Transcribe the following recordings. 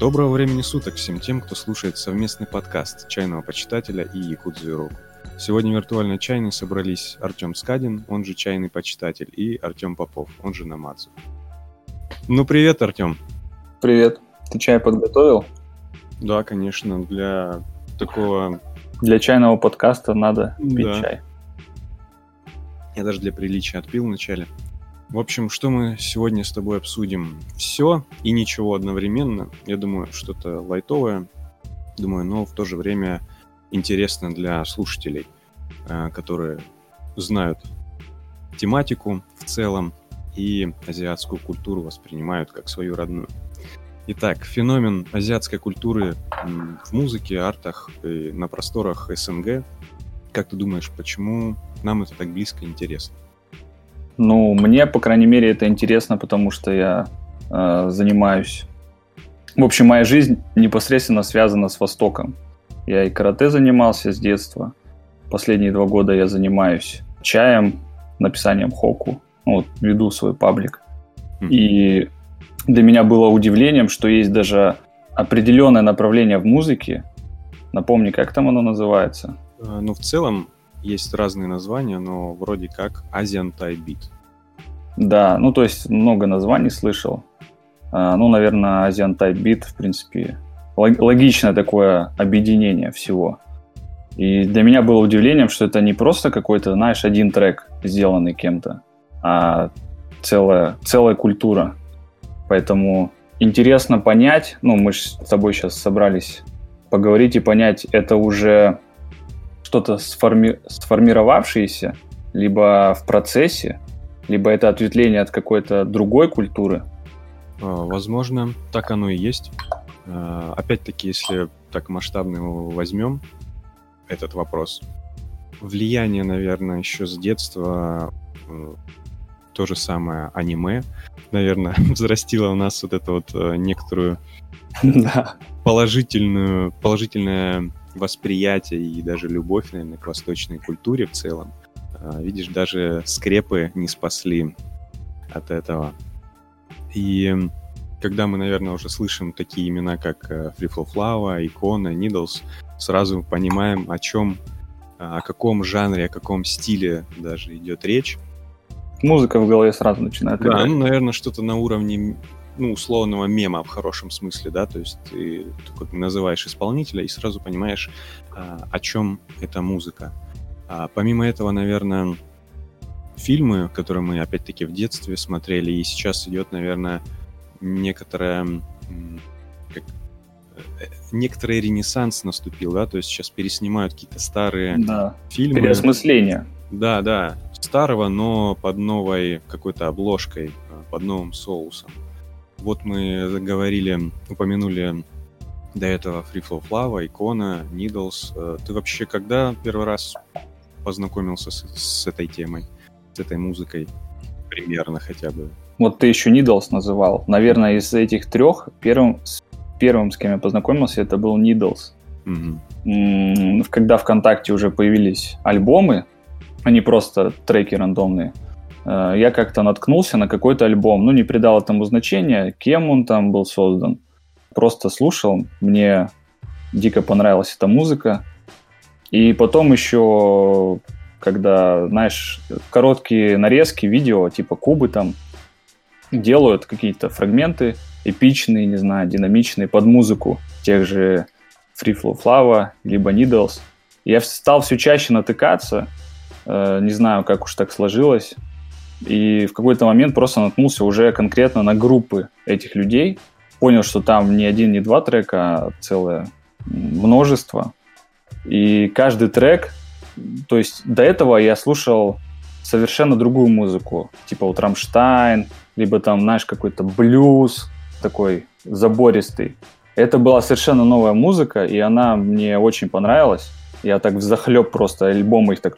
Доброго времени суток всем тем, кто слушает совместный подкаст «Чайного почитателя» и Якудзу Ирок. Сегодня в виртуальной чайной собрались Артем Скадин, он же «Чайный почитатель», и Артем Попов, он же Намадзу. Ну, привет, Артем. Привет. Ты чай подготовил? Да, конечно, для такого... Для чайного подкаста надо пить да. чай. Я даже для приличия отпил вначале. В общем, что мы сегодня с тобой обсудим? Все и ничего одновременно. Я думаю, что-то лайтовое. Думаю, но в то же время интересно для слушателей, э, которые знают тематику в целом и азиатскую культуру воспринимают как свою родную. Итак, феномен азиатской культуры в музыке, артах и на просторах СНГ. Как ты думаешь, почему нам это так близко и интересно? Ну, мне, по крайней мере, это интересно, потому что я э, занимаюсь... В общем, моя жизнь непосредственно связана с Востоком. Я и карате занимался с детства. Последние два года я занимаюсь чаем, написанием хоку. Ну, вот, веду свой паблик. И для меня было удивлением, что есть даже определенное направление в музыке. Напомни, как там оно называется? Э, ну, в целом, есть разные названия, но вроде как Asian Thai Beat. Да, ну то есть много названий слышал. А, ну, наверное, Asian Thai Beat, в принципе, логичное такое объединение всего. И для меня было удивлением, что это не просто какой-то, знаешь, один трек, сделанный кем-то, а целая, целая культура. Поэтому интересно понять, ну, мы с тобой сейчас собрались поговорить и понять, это уже что-то сформи... сформировавшееся, либо в процессе, либо это ответвление от какой-то другой культуры? А, возможно, так оно и есть. А, опять-таки, если так масштабно его возьмем, этот вопрос. Влияние, наверное, еще с детства э, то же самое аниме, наверное, взрастило у нас вот эту вот э, некоторую положительную, положительное восприятие и даже любовь, наверное, к восточной культуре в целом. А, видишь, даже скрепы не спасли от этого. И когда мы, наверное, уже слышим такие имена, как э, Free Flow Flower, Икона, Needles, сразу понимаем, о чем, о каком жанре, о каком стиле даже идет речь. Музыка в голове сразу начинает играть. Да, ну, наверное, что-то на уровне ну, условного мема в хорошем смысле, да, то есть ты только называешь исполнителя и сразу понимаешь, а, о чем эта музыка. А помимо этого, наверное, фильмы, которые мы опять-таки в детстве смотрели, и сейчас идет, наверное, некоторая как, э, некоторый ренессанс наступил, да, то есть сейчас переснимают какие-то старые да. фильмы. Переосмысление. Да, да, старого, но под новой какой-то обложкой, под новым соусом. Вот мы заговорили, упомянули до этого Free Flow Flava, Икона, Needles. Э, ты вообще когда первый раз познакомился с, с этой темой, с этой музыкой? Примерно хотя бы. Вот ты еще Needles называл. Наверное, из этих трех первым, первым, с кем я познакомился, это был Needles. Угу. Когда ВКонтакте уже появились альбомы, они просто треки рандомные, я как-то наткнулся на какой-то альбом, ну, не придал этому значения, кем он там был создан. Просто слушал, мне дико понравилась эта музыка. И потом еще, когда, знаешь, короткие нарезки видео, типа кубы там, делают какие-то фрагменты эпичные, не знаю, динамичные под музыку тех же Free Flow Flava, либо Needles. Я стал все чаще натыкаться, э, не знаю, как уж так сложилось, и в какой-то момент просто наткнулся уже конкретно на группы этих людей. Понял, что там не один, не два трека, а целое множество. И каждый трек, то есть до этого я слушал совершенно другую музыку, типа вот Рамштайн, либо там, знаешь, какой-то блюз такой забористый. Это была совершенно новая музыка, и она мне очень понравилась. Я так в захлеб просто альбомы их так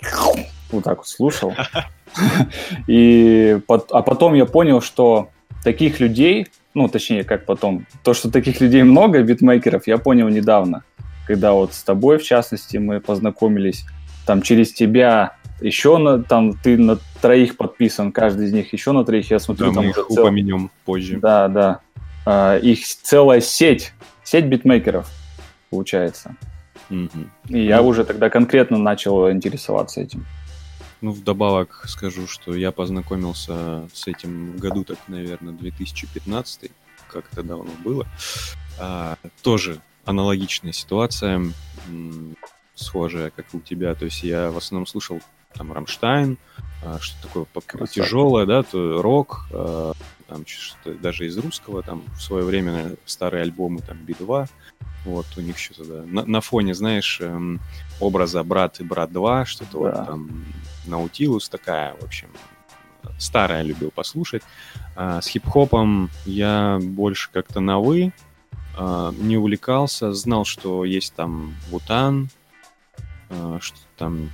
вот так вот слушал. И, а потом я понял, что таких людей, ну, точнее, как потом, то, что таких людей много, битмейкеров, я понял недавно, когда вот с тобой, в частности, мы познакомились, там через тебя еще на, там ты на троих подписан, каждый из них еще на троих, я смотрю, да, там мы их цел... упомянем позже. Да, да. А, их целая сеть сеть битмейкеров, получается. Mm-hmm. И я уже тогда конкретно начал интересоваться этим. Ну, вдобавок скажу, что я познакомился с этим в году, так, наверное, 2015, как это давно было. А, тоже аналогичная ситуация, схожая, как и у тебя. То есть я в основном слушал там Рамштайн, а, что такое тяжелое, да, то рок, а, там даже из русского, там в свое время старые альбомы, там Би-2, вот, у них что-то, да, на, на фоне, знаешь, эм, образа «Брат» и «Брат 2», что-то да. вот там Наутилус такая, в общем, старая любил послушать. А, с хип-хопом я больше как-то на «вы», а, не увлекался, знал, что есть там Вутан, а, что там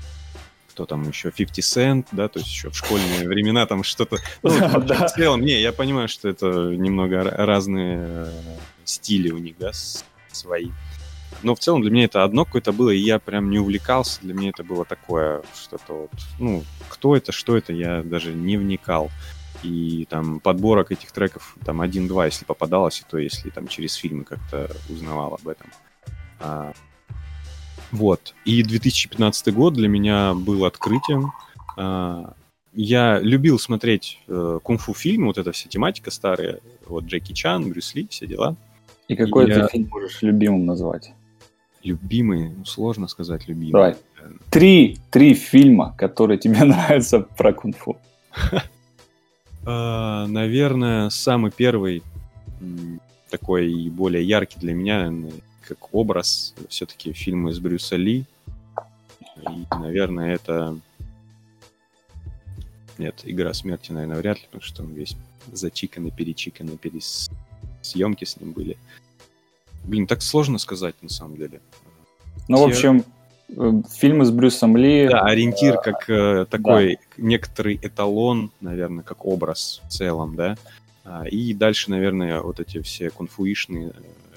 кто там еще, 50 Cent, да, то есть еще в школьные времена там что-то... Ну, в целом, не, я понимаю, что это немного разные э, стили у них, да, свои. Но в целом для меня это одно какое-то было, и я прям не увлекался. Для меня это было такое что-то вот... Ну, кто это, что это, я даже не вникал. И там подборок этих треков, там один-два, если попадалось, и то если там через фильмы как-то узнавал об этом. А, вот. И 2015 год для меня был открытием. А, я любил смотреть э, кунг-фу фильмы, вот эта вся тематика старая, вот Джеки Чан, Брюс Ли, все дела. И какой и ты я... фильм можешь любимым назвать? Любимый, ну, сложно сказать любимый. Давай. Три, три фильма, которые тебе нравятся про кунг-фу. А, наверное, самый первый такой более яркий для меня, как образ, все-таки фильмы с Брюса Ли. И, наверное, это... Нет, «Игра смерти», наверное, вряд ли, потому что он весь зачиканный, перечиканный, перес... съемки с ним были. Блин, так сложно сказать, на самом деле. Ну, Те... в общем, э, фильмы с Брюсом Ли... Да, ориентир э, как э, такой да. некоторый эталон, наверное, как образ в целом, да. А, и дальше, наверное, вот эти все кунфуишные э,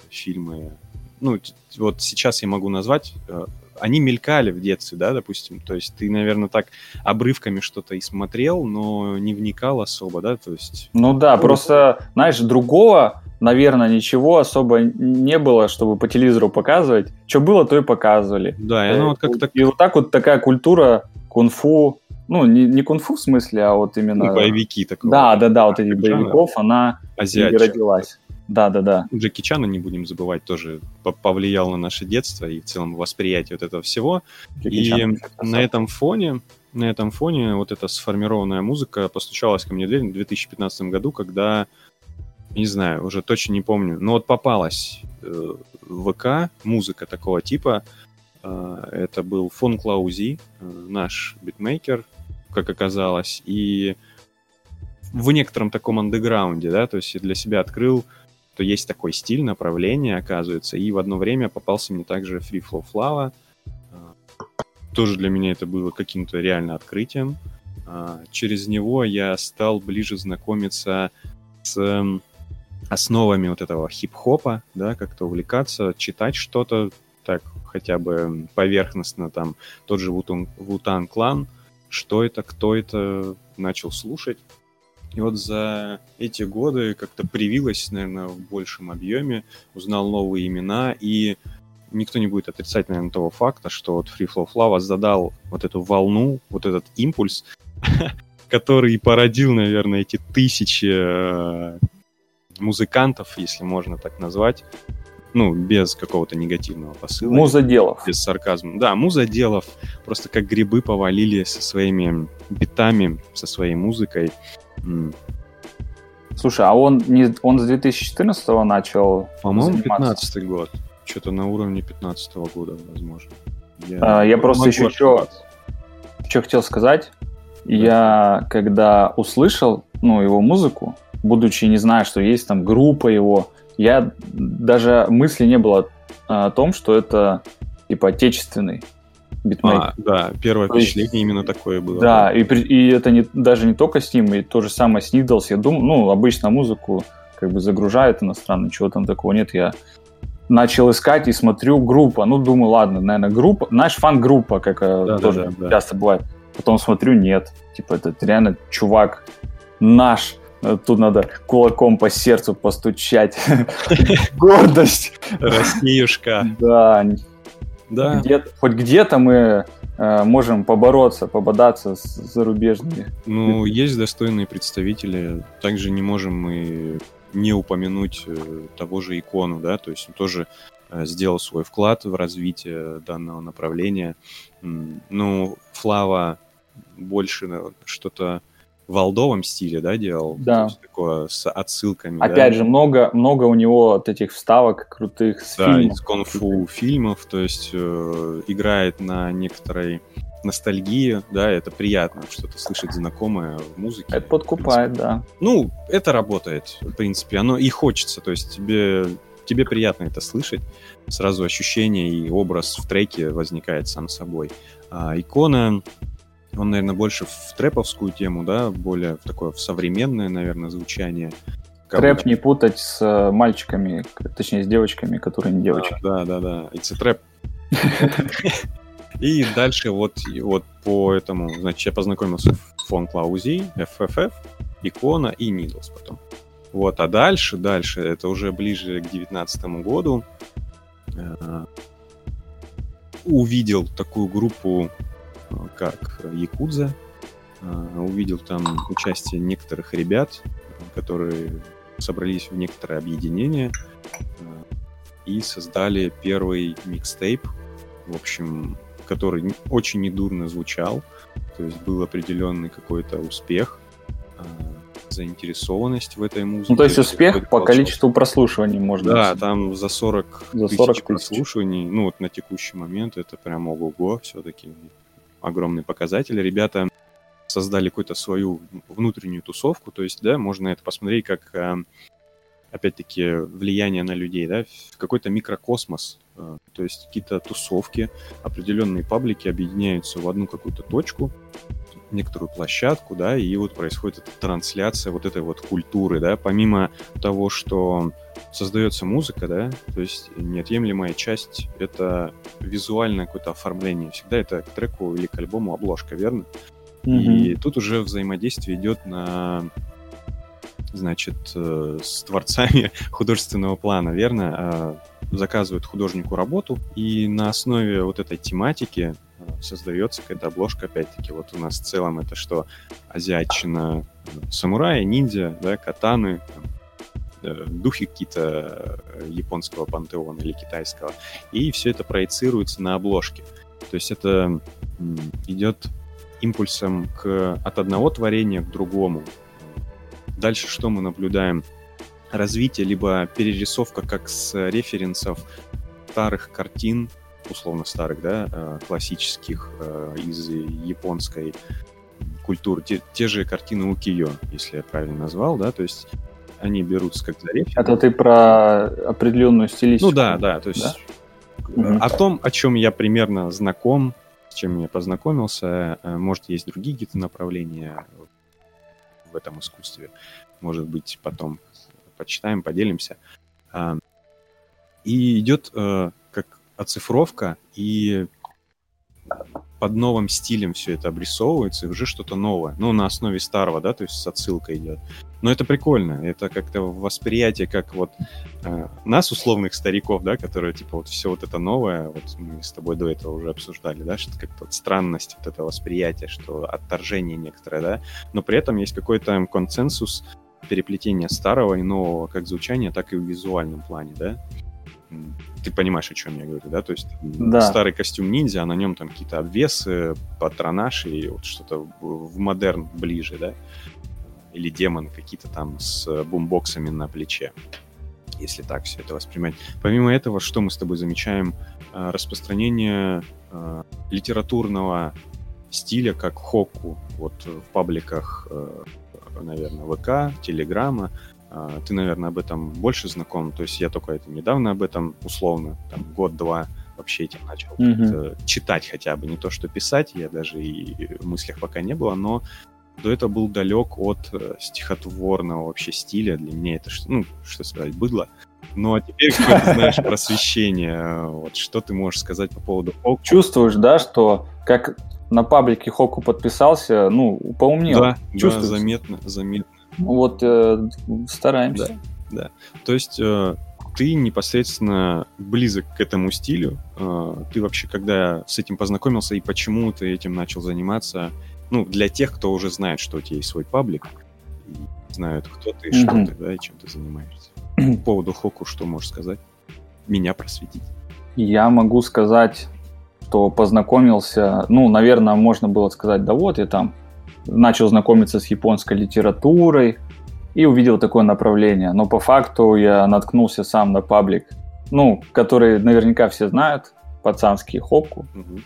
фильмы ну, вот сейчас я могу назвать, э, они мелькали в детстве, да, допустим, то есть ты, наверное, так обрывками что-то и смотрел, но не вникал особо, да, то есть... Ну да, просто, знаешь, другого, наверное, ничего особо не было, чтобы по телевизору показывать. Что было, то и показывали. Да, и оно вот как-то... И вот так вот такая культура кунг-фу, ну, не, не кунг-фу в смысле, а вот именно... Ну, боевики такого. Да, да, да, вот этих боевиков, она и родилась. Да, да, да. Джеки Чана, не будем забывать, тоже повлиял на наше детство и в целом восприятие вот этого всего. Джеки и Чан, на этом фоне, на этом фоне вот эта сформированная музыка постучалась ко мне в дверь в 2015 году, когда, не знаю, уже точно не помню, но вот попалась э, в ВК музыка такого типа. Э, это был фон Клаузи, э, наш битмейкер, как оказалось, и в некотором таком андеграунде, да, то есть для себя открыл что есть такой стиль, направление, оказывается. И в одно время попался мне также Free Flow Flava. А, тоже для меня это было каким-то реально открытием. А, через него я стал ближе знакомиться с основами вот этого хип-хопа, да, как-то увлекаться, читать что-то так хотя бы поверхностно, там тот же Вутан Клан, что это, кто это, начал слушать. И вот за эти годы как-то привилось, наверное, в большем объеме, узнал новые имена, и никто не будет отрицать, наверное, того факта, что вот Free Flow Flava задал вот эту волну, вот этот импульс, который породил, наверное, эти тысячи э, музыкантов, если можно так назвать, ну, без какого-то негативного посыла. Музоделов. Без сарказма. Да, музоделов. Просто как грибы повалили со своими битами, со своей музыкой. Слушай, а он не он с 2014 начал? По-моему, 15 год. Что-то на уровне 15 года, возможно. Я, а, я просто еще что, что хотел сказать. Да. Я когда услышал ну, его музыку, будучи не зная, что есть там группа его, я даже мысли не было о том, что это типа отечественный битмейкер. А, да, первое то впечатление есть, именно такое было. Да, и, и это не, даже не только с ним, и то же самое с Needles. Я думаю, ну, обычно музыку как бы загружает иностранно, чего там такого нет. Я начал искать и смотрю группа. Ну, думаю, ладно, наверное, группа. Знаешь, фан-группа, как э, да, тоже да, да, часто бывает. Потом смотрю, нет. Типа, это реально чувак наш, Тут надо кулаком по сердцу постучать. Гордость. Россиюшка. Да. Да. Где хоть где-то мы э, можем побороться, пободаться с зарубежными. Ну, есть достойные представители. Также не можем мы не упомянуть э, того же икону, да, то есть он тоже э, сделал свой вклад в развитие данного направления. Ну, Флава больше что-то в алдовом стиле, да, делал? Да. Есть такое с отсылками. Опять да? же, много, много у него вот этих вставок крутых с да, фильмов. из конфу фильмов, то есть э, играет на некоторой ностальгии, да, это приятно, что-то слышать знакомое в музыке. Это подкупает, да. Ну, это работает, в принципе, оно и хочется, то есть тебе, тебе приятно это слышать, сразу ощущение и образ в треке возникает сам собой. А, икона, он, наверное, больше в трэповскую тему, да, более в такое в современное, наверное, звучание. Трэп не путать с э, мальчиками, точнее, с девочками, которые не девочки. Да, да, да, it's a trap. И дальше вот, вот по этому, значит, я познакомился в фон Клаузи, FFF, Икона и Needles потом. Вот, а дальше, дальше, это уже ближе к девятнадцатому году, э, увидел такую группу как Якудза. А, увидел там участие некоторых ребят, которые собрались в некоторое объединение а, и создали первый микстейп, в общем, который очень недурно звучал, то есть был определенный какой-то успех, а, заинтересованность в этой музыке. Ну, то есть успех по количеству прослушиваний, можно Да, там за 40, за 40 тысяч прослушиваний, ну, вот на текущий момент это прям ого-го все-таки огромный показатель. Ребята создали какую-то свою внутреннюю тусовку, то есть, да, можно это посмотреть как, э, опять-таки, влияние на людей, да, какой-то микрокосмос, э, то есть какие-то тусовки, определенные паблики объединяются в одну какую-то точку, некоторую площадку, да, и вот происходит эта трансляция вот этой вот культуры, да, помимо того, что создается музыка, да, то есть неотъемлемая часть — это визуальное какое-то оформление. Всегда это к треку или к альбому обложка, верно? Mm-hmm. И тут уже взаимодействие идет на значит, э, с творцами художественного плана, верно? Заказывают художнику работу, и на основе вот этой тематики создается какая-то обложка, опять-таки, вот у нас в целом это что? Азиатчина, самураи, ниндзя, да, катаны, э, духи какие-то э, японского пантеона или китайского. И все это проецируется на обложке. То есть это идет импульсом к, от одного творения к другому. Дальше что мы наблюдаем? Развитие, либо перерисовка как с референсов старых картин условно старых, да, э, классических э, из японской культуры, те, те же картины Укиё, если я правильно назвал, да, то есть они берутся как за речь. Это ты про определенную стилистику? Ну да, да, то есть да? о том, о чем я примерно знаком, с чем я познакомился, э, может, есть другие какие-то направления в этом искусстве, может быть, потом почитаем, поделимся. И идет оцифровка, и под новым стилем все это обрисовывается, и уже что-то новое. Ну, на основе старого, да, то есть с отсылкой идет. Но это прикольно. Это как-то восприятие, как вот э, нас, условных стариков, да, которые, типа, вот все вот это новое, вот мы с тобой до этого уже обсуждали, да, что как-то вот странность вот это восприятие, что отторжение некоторое, да, но при этом есть какой-то консенсус переплетения старого и нового как звучания, так и в визуальном плане, да ты понимаешь, о чем я говорю, да? То есть да. старый костюм ниндзя, а на нем там какие-то обвесы, патронаж и вот что-то в модерн ближе, да? Или демоны какие-то там с бумбоксами на плече, если так все это воспринимать. Помимо этого, что мы с тобой замечаем? А, распространение э, литературного стиля, как хоку, вот в пабликах, э, наверное, ВК, Телеграма, а, ты, наверное, об этом больше знаком. То есть я только это недавно об этом, условно, там, год-два вообще этим начал mm-hmm. читать хотя бы. Не то, что писать, я даже и в мыслях пока не было, но до этого был далек от э, стихотворного вообще стиля. Для меня это, ну, что сказать, быдло. Ну, а теперь какое-то, знаешь, просвещение. Вот что ты можешь сказать по поводу? Чувствуешь, да, что как на паблике Хоку подписался, ну, поумнел. Да, да, заметно, заметно Вот э, стараемся. Да, да. То есть э, ты непосредственно близок к этому стилю. Э, ты вообще когда с этим познакомился и почему ты этим начал заниматься? Ну, для тех, кто уже знает, что у тебя есть свой паблик, и знают, кто ты, mm-hmm. что ты, да, и чем ты занимаешься. По поводу Хоку что можешь сказать? Меня просветить. Я могу сказать, что познакомился, ну, наверное, можно было сказать, да вот, я там начал знакомиться с японской литературой и увидел такое направление. Но по факту я наткнулся сам на паблик, ну, который наверняка все знают, пацанский Хоку, угу.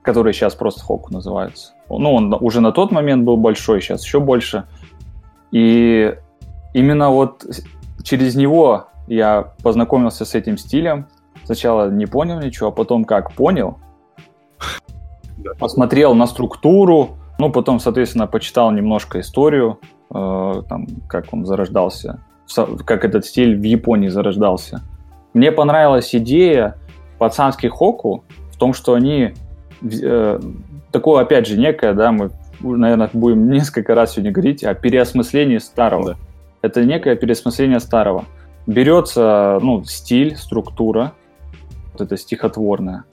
который сейчас просто Хоку называется. Ну, он уже на тот момент был большой, сейчас еще больше. И именно вот через него я познакомился с этим стилем. Сначала не понял ничего, а потом как понял, посмотрел на структуру, ну, потом, соответственно, почитал немножко историю, э, там, как он зарождался, как этот стиль в Японии зарождался. Мне понравилась идея пацанских хоку в том, что они э, такое, опять же, некое, да, мы, наверное, будем несколько раз сегодня говорить о переосмыслении старого. Да. Это некое переосмысление старого. Берется, ну, стиль, структура, это стихотворное,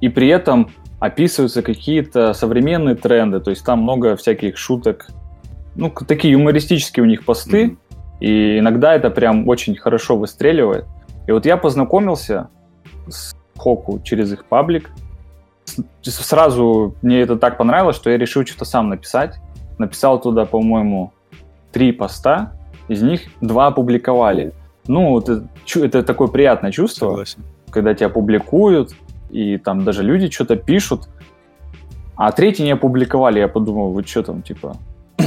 и при этом описываются какие-то современные тренды, то есть там много всяких шуток, ну, такие юмористические у них посты, mm-hmm. и иногда это прям очень хорошо выстреливает. И вот я познакомился с Хоку через их паблик, сразу мне это так понравилось, что я решил что-то сам написать. Написал туда, по-моему, три поста, из них два опубликовали. Ну, это, это такое приятное чувство, Согласен. Когда тебя публикуют, и там даже люди что-то пишут, а третий не опубликовали. Я подумал, вы что там, типа...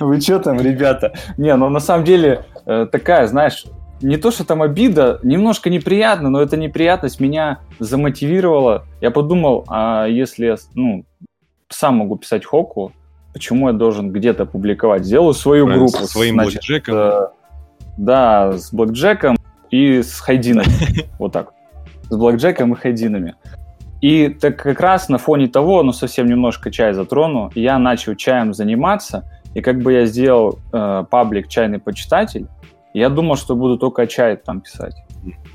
Вы что там, ребята? Не, ну на самом деле э, такая, знаешь, не то, что там обида, немножко неприятно, но эта неприятность меня замотивировала. Я подумал, а если я ну, сам могу писать хоку, почему я должен где-то публиковать? Сделаю свою Правильно, группу. Со своим значит, блэкджеком. Э, да, с блэкджеком и с хайдинами. Вот так. С блэкджеком и хайдинами. И так как раз на фоне того, ну совсем немножко чай затрону, я начал чаем заниматься, и как бы я сделал э, паблик «Чайный почитатель», я думал, что буду только чай там писать.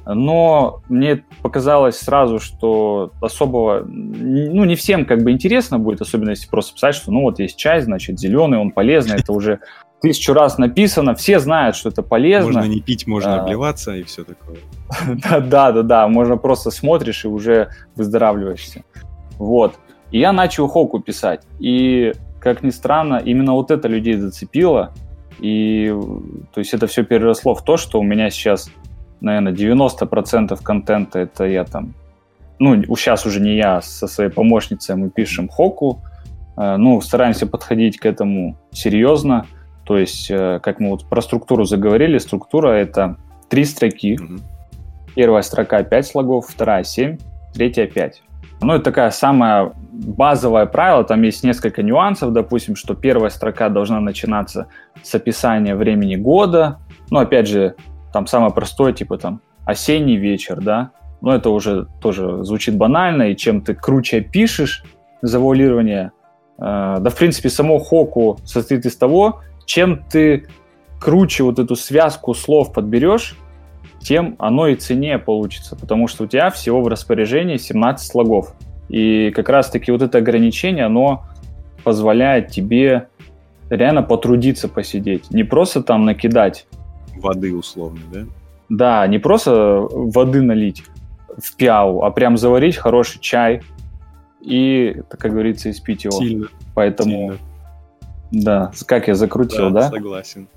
Но мне показалось сразу, что особого, ну, не всем как бы интересно будет, особенно если просто писать, что ну вот есть чай, значит, зеленый, он полезный, это уже тысячу раз написано, все знают, что это полезно. Можно не пить, можно а, обливаться и все такое. да, да, да, да, можно просто смотришь и уже выздоравливаешься. Вот. И я начал хоку писать. И, как ни странно, именно вот это людей зацепило. И, то есть, это все переросло в то, что у меня сейчас, наверное, 90% контента это я там, ну, сейчас уже не я, со своей помощницей мы пишем хоку, э, ну, стараемся подходить к этому серьезно, то есть, э, как мы вот про структуру заговорили, структура — это три строки. Mm-hmm. Первая строка 5 слогов, вторая 7, третья 5. Ну, это такая самая базовое правило, там есть несколько нюансов, допустим, что первая строка должна начинаться с описания времени года, ну, опять же, там самое простое, типа там осенний вечер, да, но это уже тоже звучит банально, и чем ты круче пишешь завуалирование, э, да, в принципе, само хоку состоит из того, чем ты круче вот эту связку слов подберешь, тем оно и ценнее получится, потому что у тебя всего в распоряжении 17 слогов. И как раз-таки вот это ограничение, оно позволяет тебе реально потрудиться посидеть. Не просто там накидать. Воды условно, да? Да, не просто воды налить в пиау, а прям заварить хороший чай и, как говорится, испить его. Сильно. Поэтому Сильно. Да, как я закрутил, да? Да, согласен.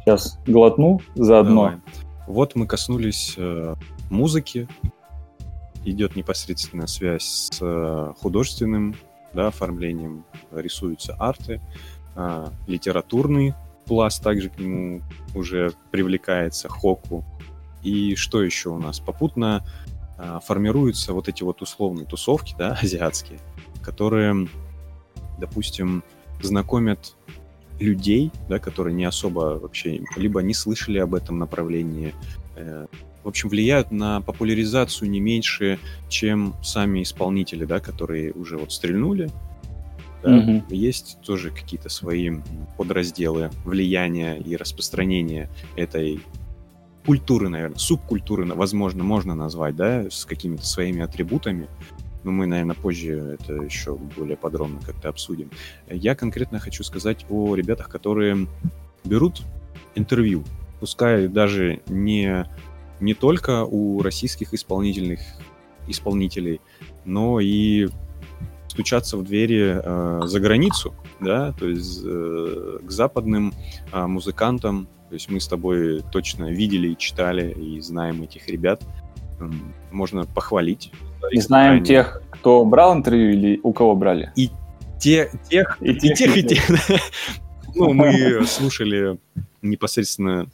Сейчас глотну заодно. Давай. Вот мы коснулись э, музыки. Идет непосредственная связь с э, художественным да, оформлением. Рисуются арты. Э, литературный пласт также к нему уже привлекается, хоку. И что еще у нас? Попутно э, формируются вот эти вот условные тусовки, да, азиатские, которые, допустим, знакомят людей, да, которые не особо вообще либо не слышали об этом направлении, э, в общем, влияют на популяризацию не меньше, чем сами исполнители, да, которые уже вот стрельнули, да, угу. есть тоже какие-то свои подразделы влияния и распространения этой культуры, наверное, субкультуры, возможно, можно назвать, да, с какими-то своими атрибутами. Но мы, наверное, позже это еще более подробно как-то обсудим. Я конкретно хочу сказать о ребятах, которые берут интервью, пускай даже не, не только у российских исполнительных исполнителей, но и стучаться в двери э, за границу, да, то есть э, к западным э, музыкантам. То есть мы с тобой точно видели и читали и знаем этих ребят. Можно похвалить. И знаем тех, кто брал интервью или у кого брали? И те, тех, и, и тех, и тех. Ну, мы слушали непосредственно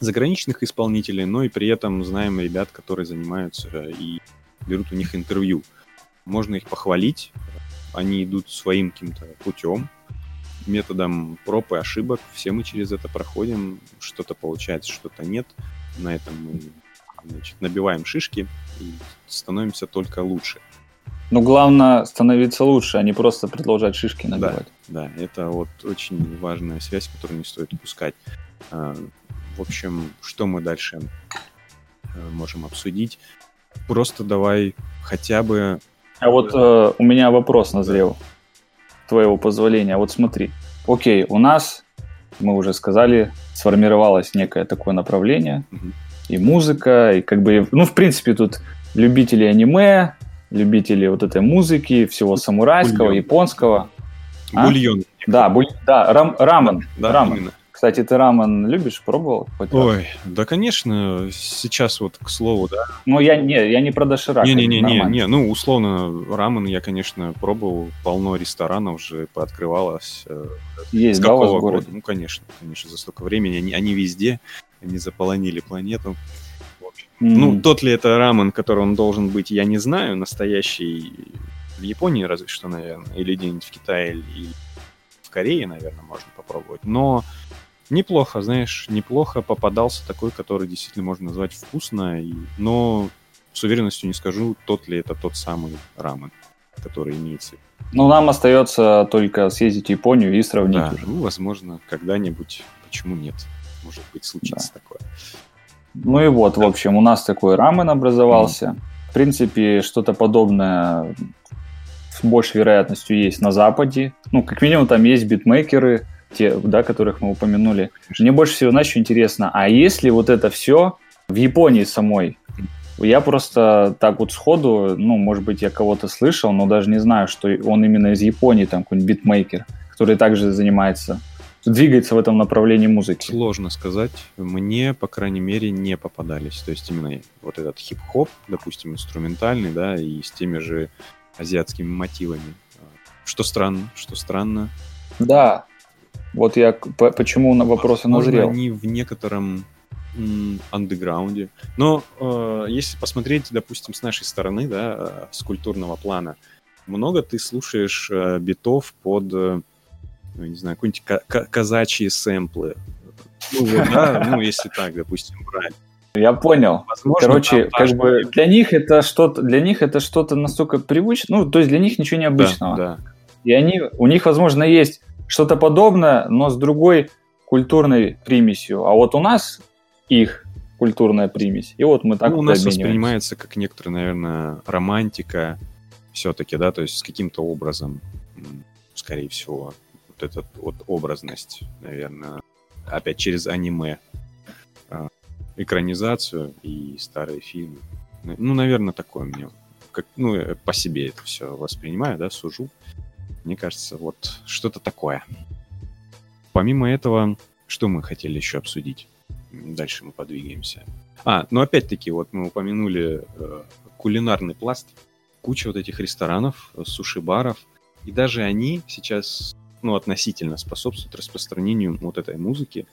заграничных исполнителей, но и при этом знаем ребят, которые занимаются и берут у них интервью. Можно их похвалить, они идут своим каким-то путем, методом проб и ошибок. Все мы через это проходим, что-то получается, что-то нет. На этом мы значит, набиваем шишки и становимся только лучше. Ну, главное становиться лучше, а не просто продолжать шишки набивать. Да, да, это вот очень важная связь, которую не стоит упускать. А, в общем, что мы дальше э, можем обсудить? Просто давай хотя бы а вот э, у меня вопрос назрел, твоего позволения. Вот смотри, окей, у нас, мы уже сказали, сформировалось некое такое направление, угу. И музыка, и как бы, ну, в принципе, тут любители аниме, любители вот этой музыки, всего самурайского, Бульон. японского. Бульон. А? Да, буль... да, рам... рамен. Да, рамен. Именно. Кстати, ты рамен любишь, пробовал? Хоть Ой, раз? да, конечно. Сейчас вот к слову, да. Ну, я не, я не про доширак. Не-не-не, не, ну, условно, рамен я, конечно, пробовал. Полно ресторанов уже пооткрывалось. Э, Есть, с да, какого года? Ну, конечно, конечно, за столько времени. Они, они везде, они заполонили планету. Mm. Ну, тот ли это рамен, который он должен быть, я не знаю. Настоящий в Японии разве что, наверное, или где-нибудь в Китае, или в Корее, наверное, можно попробовать. Но Неплохо, знаешь, неплохо попадался такой, который действительно можно назвать вкусно, и... но с уверенностью не скажу, тот ли это тот самый рамен, который имеется. Ну, нам остается только съездить в Японию и сравнить да, уже. ну, возможно, когда-нибудь, почему нет, может быть, случится да. такое. Ну и вот, да. в общем, у нас такой рамен образовался. Mm. В принципе, что-то подобное с большей вероятностью есть на Западе. Ну, как минимум, там есть битмейкеры, те, да, которых мы упомянули. Мне больше всего, знаешь, интересно, а если вот это все в Японии самой? Я просто так вот сходу, ну, может быть, я кого-то слышал, но даже не знаю, что он именно из Японии, там, какой-нибудь битмейкер, который также занимается, двигается в этом направлении музыки. Сложно сказать. Мне, по крайней мере, не попадались. То есть именно вот этот хип-хоп, допустим, инструментальный, да, и с теми же азиатскими мотивами. Что странно, что странно. Да, вот я почему на вопросы назрел. они в некотором андеграунде. Но э, если посмотреть, допустим, с нашей стороны, да, э, с культурного плана, много ты слушаешь э, битов под, э, ну, не знаю, какие-нибудь казачьи сэмплы. Ну, вот, да, ну, если так, допустим, брать. Я понял. Возможно, Короче, как бы для них это что-то, для них это что-то настолько привычно, ну, то есть для них ничего необычного. Да, да. И они, у них, возможно, есть что-то подобное, но с другой культурной примесью. А вот у нас их культурная примесь. И вот мы так ну, у нас воспринимается как некоторая, наверное, романтика все-таки, да, то есть с каким-то образом, скорее всего, вот эта вот образность, наверное, опять через аниме, а, экранизацию и старые фильмы. Ну, наверное, такое мне, как, ну, по себе это все воспринимаю, да, сужу. Мне кажется, вот что-то такое. Помимо этого, что мы хотели еще обсудить? Дальше мы подвигаемся. А, ну опять-таки, вот мы упомянули э, кулинарный пласт. Куча вот этих ресторанов, суши-баров. И даже они сейчас, ну, относительно способствуют распространению вот этой музыки.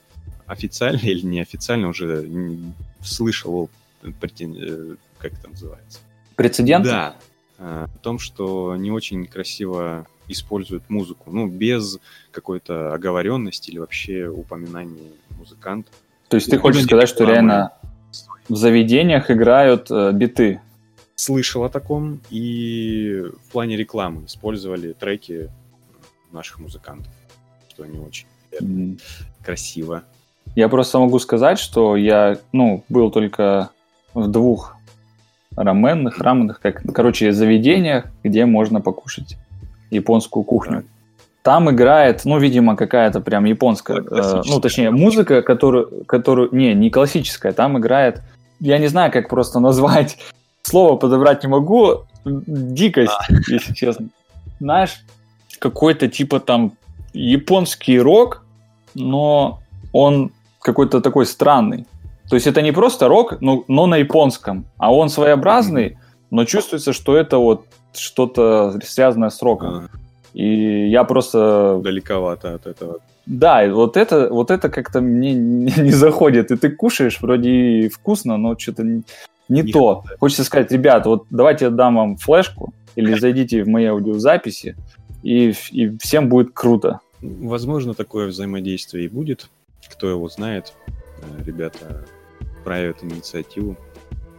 Официально или неофициально уже слышал, э, как это называется? Прецедент? Да. О том, что не очень красиво используют музыку, ну, без какой-то оговоренности или вообще упоминания музыканта. То есть ты хочешь сказать, что реально в заведениях играют э, биты? Слышал о таком, и в плане рекламы использовали треки наших музыкантов, что не очень mm. красиво. Я просто могу сказать, что я, ну, был только в двух раменных, раменных, как, короче, заведениях, где можно покушать японскую кухню. Там играет, ну, видимо, какая-то прям японская, э, ну, точнее, музыка, которую, которую, не, не классическая, там играет, я не знаю, как просто назвать, слово подобрать не могу, дикость, а. если честно. Знаешь, какой-то типа там японский рок, но он какой-то такой странный. То есть это не просто рок, но, но на японском, а он своеобразный, но чувствуется, что это вот что-то связанное с роком. А. И я просто... Далековато от этого. Да, вот это, вот это как-то мне не заходит. И ты кушаешь, вроде и вкусно, но что-то не, не то. Хочется сказать, ребят, вот давайте я дам вам флешку, или зайдите в мои аудиозаписи, и, и всем будет круто. Возможно, такое взаимодействие и будет. Кто его знает. Э, ребята проявят инициативу.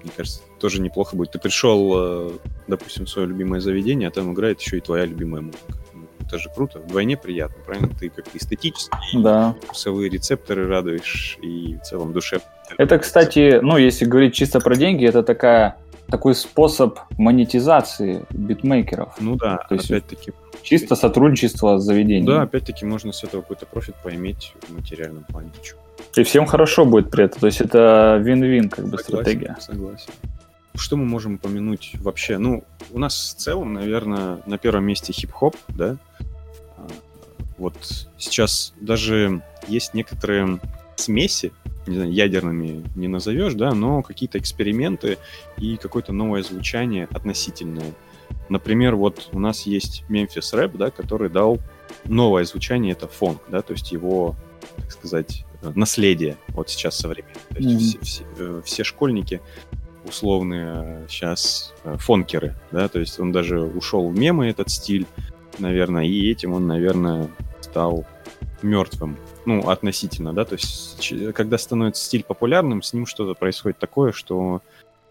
Мне кажется, тоже неплохо будет. Ты пришел, э, допустим, в свое любимое заведение, а там играет еще и твоя любимая музыка. Ну, это же круто, вдвойне приятно, правильно? Ты как эстетически, да. вкусовые рецепторы радуешь и в целом душе. Это, кстати, ну, если говорить чисто про деньги, это такая такой способ монетизации битмейкеров. Ну да, То есть опять-таки. Чисто сотрудничество с заведением. Да, опять-таки можно с этого какой-то профит поиметь в материальном плане. И всем хорошо будет при этом. То есть это вин-вин как бы согласен, стратегия. Согласен. Что мы можем упомянуть вообще? Ну, у нас в целом, наверное, на первом месте хип-хоп, да? А, вот сейчас даже есть некоторые смеси, не знаю, ядерными не назовешь, да, но какие-то эксперименты и какое-то новое звучание относительное. Например, вот у нас есть Memphis Rap, да, который дал новое звучание, это фонк, да, то есть его, так сказать, наследие вот сейчас современное. То есть mm-hmm. все, все, э, все школьники условные сейчас э, фонкеры, да, то есть он даже ушел в мемы этот стиль, наверное, и этим он, наверное, стал мертвым, ну, относительно, да, то есть когда становится стиль популярным, с ним что-то происходит такое, что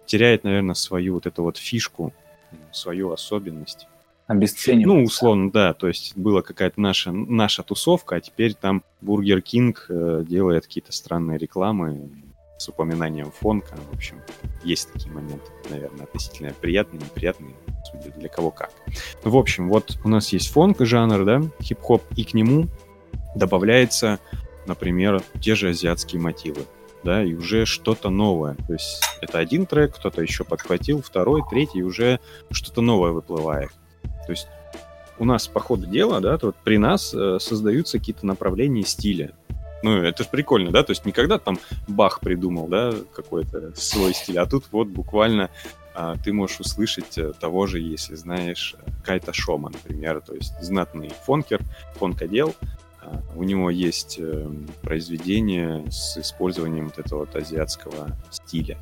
теряет, наверное, свою вот эту вот фишку, свою особенность обесценивается. Ну, условно, да. То есть была какая-то наша, наша тусовка, а теперь там Бургер Кинг э, делает какие-то странные рекламы с упоминанием фонка. В общем, есть такие моменты, наверное, относительно приятные, неприятные, судя для кого как. Ну, в общем, вот у нас есть фонк жанр, да, хип-хоп, и к нему добавляется, например, те же азиатские мотивы да, и уже что-то новое. То есть это один трек, кто-то еще подхватил, второй, третий, и уже что-то новое выплывает. То есть у нас по ходу дела, да, то вот при нас э, создаются какие-то направления стиля. Ну, это же прикольно, да, то есть никогда там Бах придумал, да, какой-то свой стиль, а тут вот буквально а, ты можешь услышать а, того же, если знаешь э, Кайта Шома, например, то есть знатный фонкер, фонкодел, а, у него есть а, произведение с использованием вот этого вот азиатского стиля,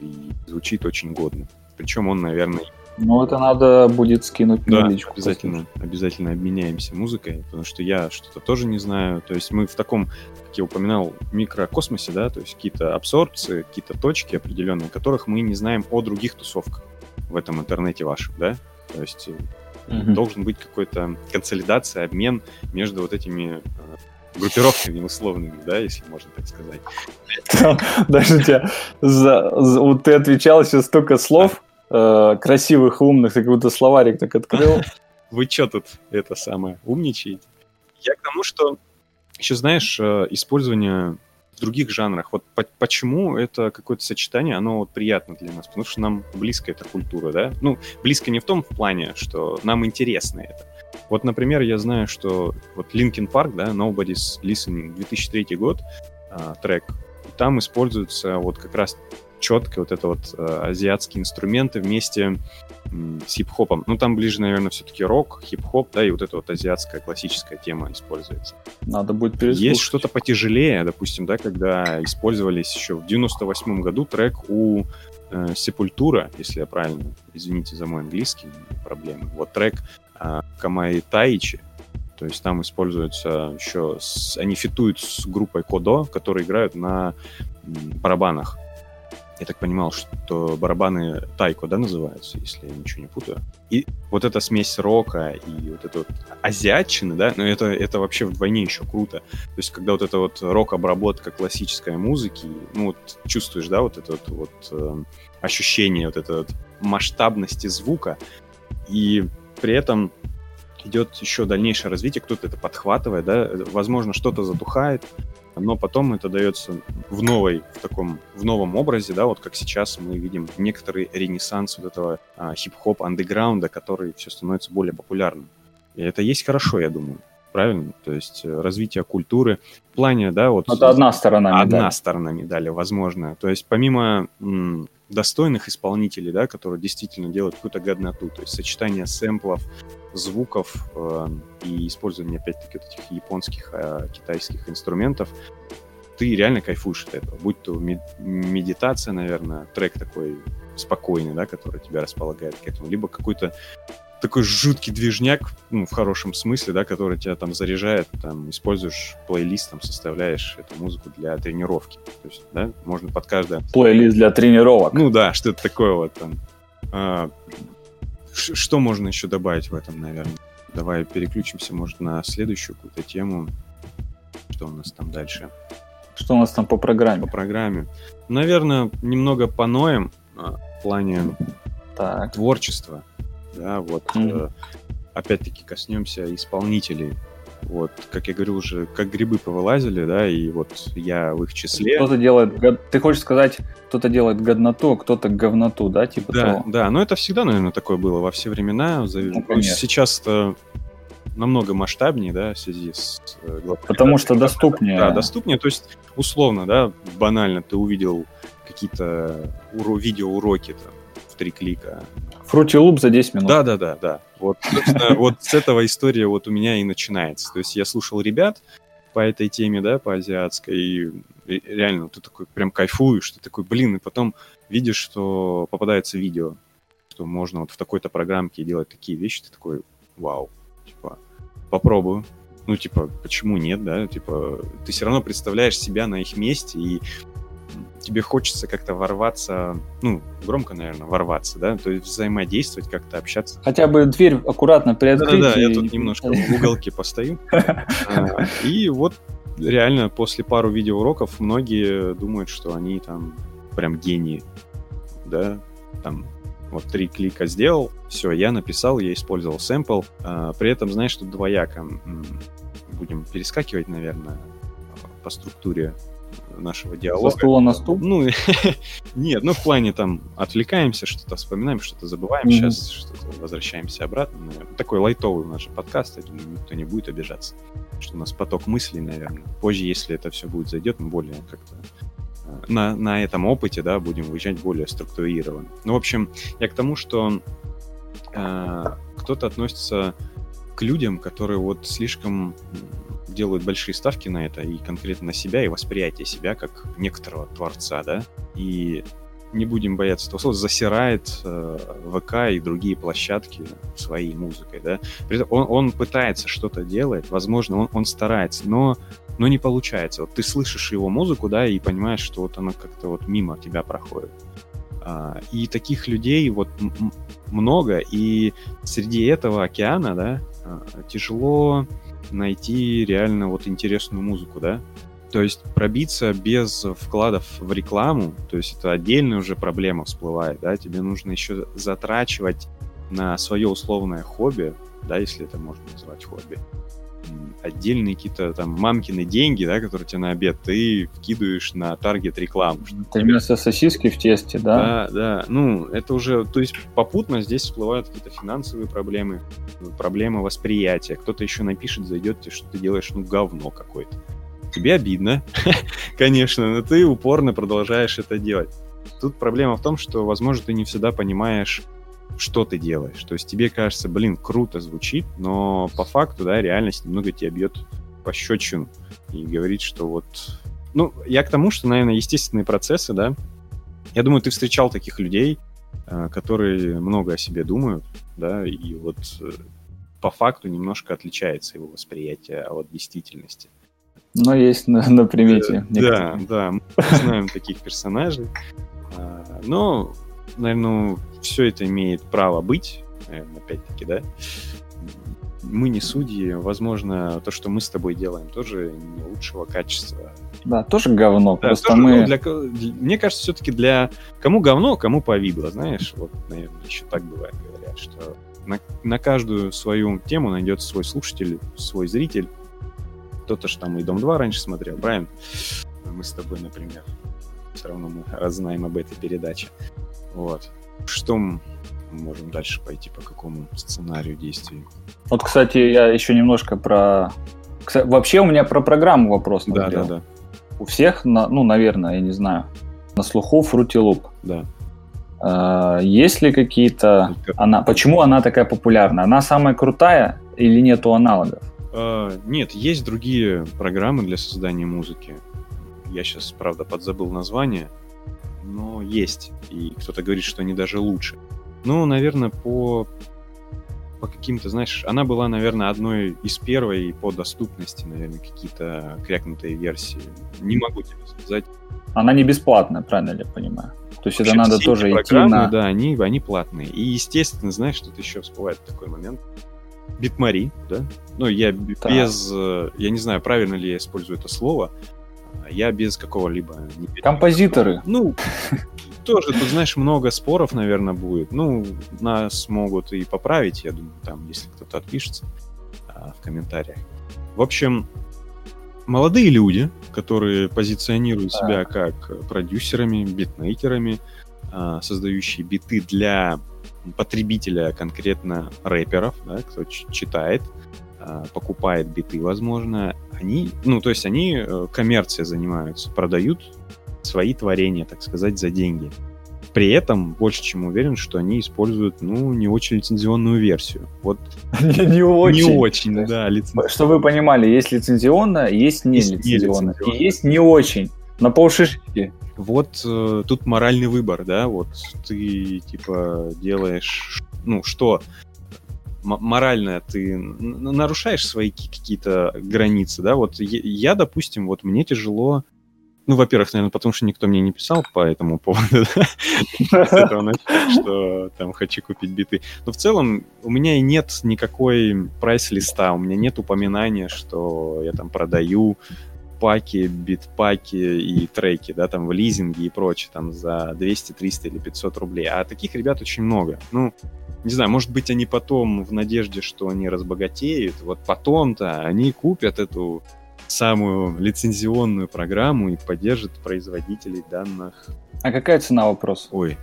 и звучит очень годно. Причем он, наверное, ну, это надо будет скинуть да, на личку. обязательно, обязательно обменяемся музыкой, потому что я что-то тоже не знаю. То есть мы в таком, как я упоминал, микрокосмосе, да, то есть какие-то абсорбции, какие-то точки определенные, которых мы не знаем о других тусовках в этом интернете вашем, да. То есть mm-hmm. должен быть какой-то консолидация, обмен между вот этими э, группировками условными, да, если можно так сказать. Даже тебя за, вот ты отвечал сейчас столько слов, э, красивых, умных, как будто словарик так открыл. Вы что тут это самое умничаете? Я к тому, что еще знаешь, э, использование в других жанрах. Вот по почему это какое-то сочетание, оно вот приятно для нас, потому что нам близко эта культура, да? Ну, близко не в том в плане, что нам интересно это. Вот, например, я знаю, что вот Linkin Park, да, Nobody's Listening, 2003 год, э, трек, там используется вот как раз четко вот это вот э, азиатские инструменты вместе с хип-хопом. Ну, там ближе, наверное, все-таки рок, хип-хоп, да, и вот эта вот азиатская классическая тема используется. Надо будет переслушать. Есть что-то потяжелее, допустим, да, когда использовались еще в 98 году трек у э, Сепультура, если я правильно, извините за мой английский, проблемы. Вот трек э, Камай Таичи, то есть там используются еще, с, они фитуют с группой Кодо, которые играют на барабанах я так понимал, что барабаны тайко, да, называются, если я ничего не путаю. И вот эта смесь рока и вот это вот азиатчины, да, но это, это вообще вдвойне еще круто. То есть, когда вот это вот рок-обработка классической музыки, ну вот чувствуешь, да, вот это вот, вот э, ощущение вот этой вот масштабности звука, и при этом идет еще дальнейшее развитие, кто-то это подхватывает, да, возможно, что-то затухает, но потом это дается в новой, в таком, в новом образе, да, вот как сейчас мы видим некоторый ренессанс вот этого а, хип-хоп андеграунда, который все становится более популярным. И это есть хорошо, я думаю. Правильно? То есть э, развитие культуры в плане, да, вот... Это одна сторона медали. Одна сторона медали, возможно. То есть помимо м, достойных исполнителей, да, которые действительно делают какую-то годноту, то есть сочетание сэмплов, звуков э, и использование, опять-таки, вот этих японских, э, китайских инструментов, ты реально кайфуешь от этого. Будь то медитация, наверное, трек такой спокойный, да, который тебя располагает к этому, либо какой-то такой жуткий движняк, ну, в хорошем смысле, да, который тебя там заряжает, там, используешь плейлист, там, составляешь эту музыку для тренировки. То есть, да, можно под каждое... Плейлист для тренировок. Ну да, что-то такое вот там. А, что можно еще добавить в этом, наверное? Давай переключимся, может, на следующую какую-то тему. Что у нас там дальше? Что у нас там по программе? По программе. Наверное, немного поноем а, в плане так. творчества. Да, вот. Mm-hmm. опять-таки коснемся исполнителей. Вот, как я говорю, уже как грибы повылазили, да, и вот я в их числе. Кто-то делает, ты хочешь сказать, кто-то делает годноту, а кто-то говноту, да, типа Да, того? да, но это всегда, наверное, такое было во все времена. Ну, сейчас это намного масштабнее, да, в связи с... Э, Потому что доступнее. Да, доступнее, то есть условно, да, банально ты увидел какие-то уро- видеоуроки там, в три клика. Фрути луп за 10 минут. Да, да, да, да. Вот, вот с этого история вот у меня и начинается. То есть я слушал ребят по этой теме, да, по азиатской, и реально ты такой прям кайфуешь, ты такой, блин, и потом видишь, что попадается видео, что можно вот в такой-то программке делать такие вещи, ты такой, вау, типа, попробую. Ну, типа, почему нет, да? Типа, ты все равно представляешь себя на их месте, и тебе хочется как-то ворваться, ну, громко, наверное, ворваться, да, то есть взаимодействовать, как-то общаться. Хотя бы дверь аккуратно приоткрыть. Да-да, я тут немножко в уголке постою. А, и вот реально после пару видеоуроков многие думают, что они там прям гении, да, там вот три клика сделал, все, я написал, я использовал сэмпл, а, при этом, знаешь, тут двояко. Будем перескакивать, наверное, по структуре нашего диалога. Со стула на стул? Ну, нет, ну в плане там отвлекаемся, что-то вспоминаем, что-то забываем, mm-hmm. сейчас что-то возвращаемся обратно. Наверное. Такой лайтовый у нас же подкаст, никто не будет обижаться, что у нас поток мыслей, наверное. Позже, если это все будет зайдет, мы более как-то э, на, на этом опыте, да, будем выезжать более структурированно. Ну, в общем, я к тому, что э, кто-то относится к людям, которые вот слишком делают большие ставки на это, и конкретно на себя, и восприятие себя как некоторого творца, да, и не будем бояться этого слова, засирает э, ВК и другие площадки своей музыкой, да. Он, он пытается что-то делать, возможно, он, он старается, но, но не получается. Вот ты слышишь его музыку, да, и понимаешь, что вот она как-то вот мимо тебя проходит. А, и таких людей вот много, и среди этого океана, да, а, тяжело найти реально вот интересную музыку, да. То есть пробиться без вкладов в рекламу, то есть это отдельная уже проблема всплывает, да, тебе нужно еще затрачивать на свое условное хобби, да, если это можно назвать хобби, отдельные какие-то там мамкины деньги, да, которые тебе на обед, ты вкидываешь на таргет рекламу. Это вместо сосиски в тесте, да? Да, да. Ну, это уже, то есть попутно здесь всплывают какие-то финансовые проблемы, проблемы восприятия. Кто-то еще напишет, зайдет тебе, что ты делаешь, ну, говно какое-то. Тебе обидно, конечно, но ты упорно продолжаешь это делать. Тут проблема в том, что, возможно, ты не всегда понимаешь, что ты делаешь. То есть тебе кажется, блин, круто звучит, но по факту, да, реальность немного тебя бьет по щечину и говорит, что вот... Ну, я к тому, что, наверное, естественные процессы, да, я думаю, ты встречал таких людей, э, которые много о себе думают, да, и вот э, по факту немножко отличается его восприятие от действительности. Но есть на, на примете. Да, да, мы знаем таких персонажей. А, но, наверное, все это имеет право быть, опять-таки, да. Мы не судьи, возможно, то, что мы с тобой делаем, тоже не лучшего качества. Да, тоже говно. Да, просто тоже, мы... ну, для, мне кажется, все-таки для кому говно, кому повидло, знаешь, вот, наверное, еще так бывает, говорят, что на, на каждую свою тему найдется свой слушатель, свой зритель. Кто-то же там и Дом 2 раньше смотрел, правильно? Мы с тобой, например. Все равно мы разнаем об этой передаче. Вот. Что мы можем дальше пойти по какому сценарию действий? Вот, кстати, я еще немножко про... Вообще у меня про программу вопрос. Да, да, да. У всех, ну, наверное, я не знаю, на слуху Fruity Loop. Да. А, есть ли какие-то... Она... Почему она такая популярна? Она самая крутая или нету аналогов? Uh, нет, есть другие программы для создания музыки. Я сейчас, правда, подзабыл название, но есть. И кто-то говорит, что они даже лучше. Ну, наверное, по по каким-то, знаешь, она была, наверное, одной из первой по доступности, наверное, какие-то крякнутые версии. Не могу тебе сказать. Она не бесплатная, правильно ли я понимаю? То есть это надо тоже идти на... Да, они, они платные. И, естественно, знаешь, тут еще всплывает такой момент. Битмари, да? Ну, я да. без... Э, я не знаю, правильно ли я использую это слово. Я без какого-либо... Композиторы. Ну, тоже тут, знаешь, много споров, наверное, будет. Ну, нас могут и поправить, я думаю, там, если кто-то отпишется а, в комментариях. В общем, молодые люди, которые позиционируют да. себя как продюсерами, битмейкерами, а, создающие биты для потребителя конкретно рэперов, да, кто читает, покупает биты, возможно, они, ну, то есть они э, коммерцией занимаются, продают свои творения, так сказать, за деньги. При этом больше чем уверен, что они используют, ну, не очень лицензионную версию. Вот не, очень. Не очень, да. Чтобы вы понимали, есть лицензионная, есть не лицензионная. И есть не очень. На полшишки. Вот э, тут моральный выбор, да, вот ты, типа, делаешь, ну, что, морально ты нарушаешь свои какие-то границы, да, вот я, допустим, вот мне тяжело ну, во-первых, наверное, потому что никто мне не писал по этому поводу, что там хочу купить биты. Но в целом у меня и нет никакой прайс-листа, у меня нет упоминания, что я там продаю паки, битпаки и треки, да, там в лизинге и прочее, там за 200, 300 или 500 рублей. А таких ребят очень много. Ну, не знаю, может быть, они потом в надежде, что они разбогатеют, вот потом-то они купят эту самую лицензионную программу и поддержит производителей данных. А какая цена вопрос? Ой,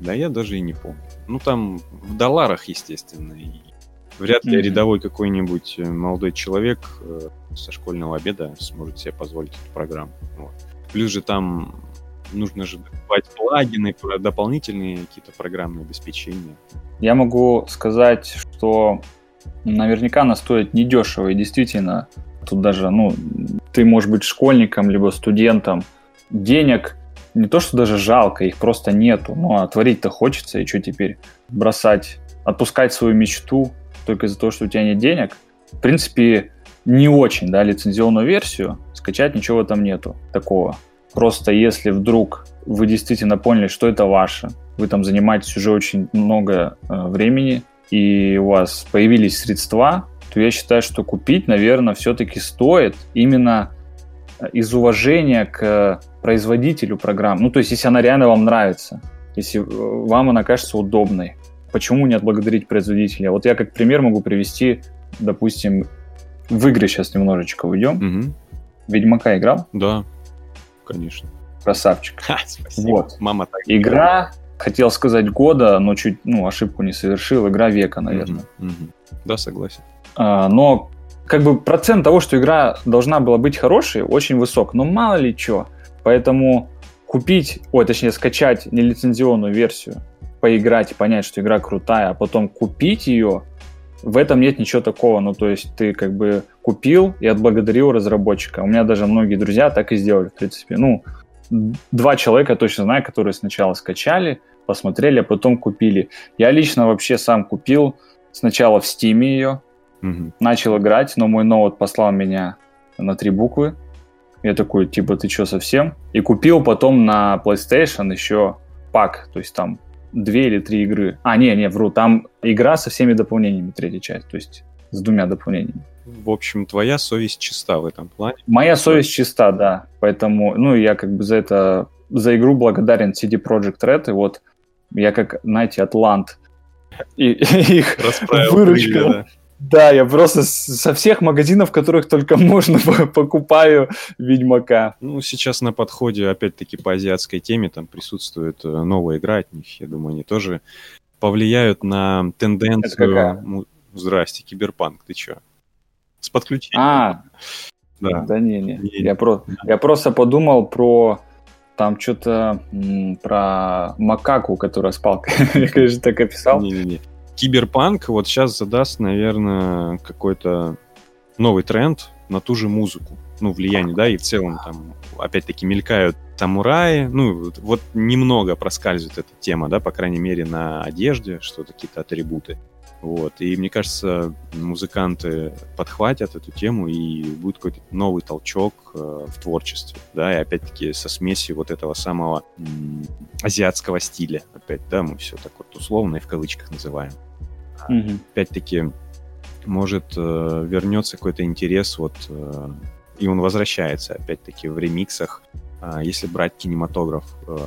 да я даже и не помню. Ну, там в долларах, естественно. И вряд ли mm-hmm. рядовой какой-нибудь э, молодой человек э, со школьного обеда сможет себе позволить эту программу. Вот. Плюс же там нужно же покупать плагины, дополнительные какие-то программные обеспечения. Я могу сказать, что наверняка она стоит недешево и действительно Тут даже, ну, ты можешь быть школьником, либо студентом. Денег не то, что даже жалко, их просто нету. Ну, а творить-то хочется, и что теперь? Бросать, отпускать свою мечту только из-за того, что у тебя нет денег? В принципе, не очень, да, лицензионную версию, скачать ничего этом нету такого. Просто если вдруг вы действительно поняли, что это ваше, вы там занимаетесь уже очень много э, времени, и у вас появились средства, то я считаю, что купить, наверное, все-таки стоит именно э, из уважения к производителю программ. Ну, то есть, если она реально вам нравится, если э, вам она кажется удобной, почему не отблагодарить производителя? Вот я как пример могу привести, допустим, в игры сейчас немножечко уйдем. Угу. Ведьмака играл? Да, конечно. Красавчик. Ха, спасибо. Вот. Мама так. Игра, хотел сказать года, но чуть, ну, ошибку не совершил. Игра века, наверное. Угу, угу. Да, согласен. А, но как бы процент того, что игра должна была быть хорошей, очень высок. Но мало ли что. Поэтому купить, ой, точнее скачать нелицензионную версию, поиграть и понять, что игра крутая, а потом купить ее, в этом нет ничего такого. Ну, то есть ты как бы купил и отблагодарил разработчика. У меня даже многие друзья так и сделали, в принципе. Ну, два человека точно знаю, которые сначала скачали, посмотрели, а потом купили. Я лично вообще сам купил сначала в Steam ее, Угу. Начал играть, но мой ноут послал меня на три буквы. Я такой, типа, ты что, совсем? И купил потом на PlayStation еще пак, то есть там две или три игры. А, не, не, вру, там игра со всеми дополнениями, третья часть, то есть с двумя дополнениями. В общем, твоя совесть чиста в этом плане. Моя совесть чиста, да. Поэтому, ну, я как бы за это, за игру благодарен CD Projekt Red, и вот я как, знаете, Атлант, и, их выручка. да. Да, я просто со всех магазинов, которых только можно, покупаю Ведьмака. Ну, сейчас на подходе, опять-таки, по азиатской теме, там присутствует э, новая игра от них. Я думаю, они тоже повлияют на тенденцию... Здрасте, Киберпанк, ты чё? С подключением. А, да. Да не, не. Я, про... я просто подумал про там что-то про макаку, которая с палкой. Я, конечно, так описал. Не-не-не. Киберпанк вот сейчас задаст, наверное, какой-то новый тренд на ту же музыку. Ну, влияние, да, и в целом там опять-таки мелькают самураи. Ну, вот немного проскальзывает эта тема, да, по крайней мере, на одежде, что-то, какие-то атрибуты. Вот. И мне кажется, музыканты подхватят эту тему, и будет какой-то новый толчок э, в творчестве, да, и опять-таки со смесью вот этого самого азиатского стиля. Опять, да, мы все так вот условно и в кавычках называем. Mm-hmm. Опять-таки, может, э, вернется какой-то интерес, вот, э, и он возвращается, опять-таки, в ремиксах. Э, если брать кинематограф,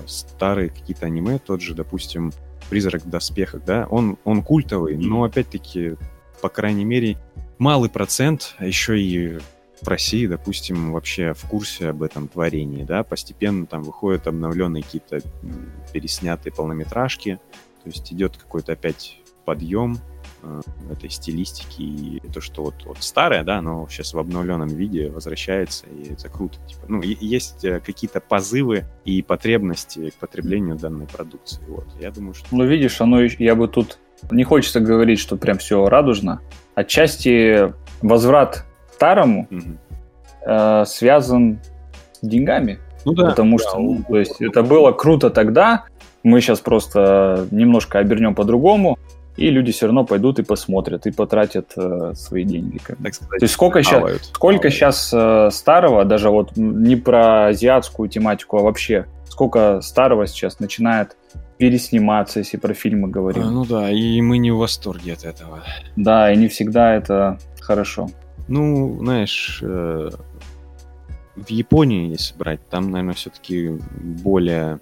старые какие-то аниме, тот же, допустим, «Призрак в доспехах», да, он, он культовый, но, опять-таки, по крайней мере, малый процент, еще и в России, допустим, вообще в курсе об этом творении, да, постепенно там выходят обновленные какие-то переснятые полнометражки, то есть идет какой-то опять подъем, этой стилистики и то, что вот, вот старое, да, но сейчас в обновленном виде возвращается, и это круто. Типа, ну, есть э, какие-то позывы и потребности к потреблению данной продукции. Вот, я думаю, что... Ну, видишь, оно, я бы тут... Не хочется говорить, что прям все радужно. Отчасти возврат старому угу. э, связан с деньгами. Ну да. Потому да, что, ну, то есть, это было круто тогда, мы сейчас просто немножко обернем по-другому, и люди все равно пойдут и посмотрят, и потратят э, свои деньги. Как так сказать, То есть сколько сейчас, сколько сейчас э, старого, даже вот не про азиатскую тематику, а вообще, сколько старого сейчас начинает пересниматься, если про фильмы говорим. А, ну да, и мы не в восторге от этого. Да, и не всегда это хорошо. Ну, знаешь, э, в Японии, если брать, там, наверное, все-таки более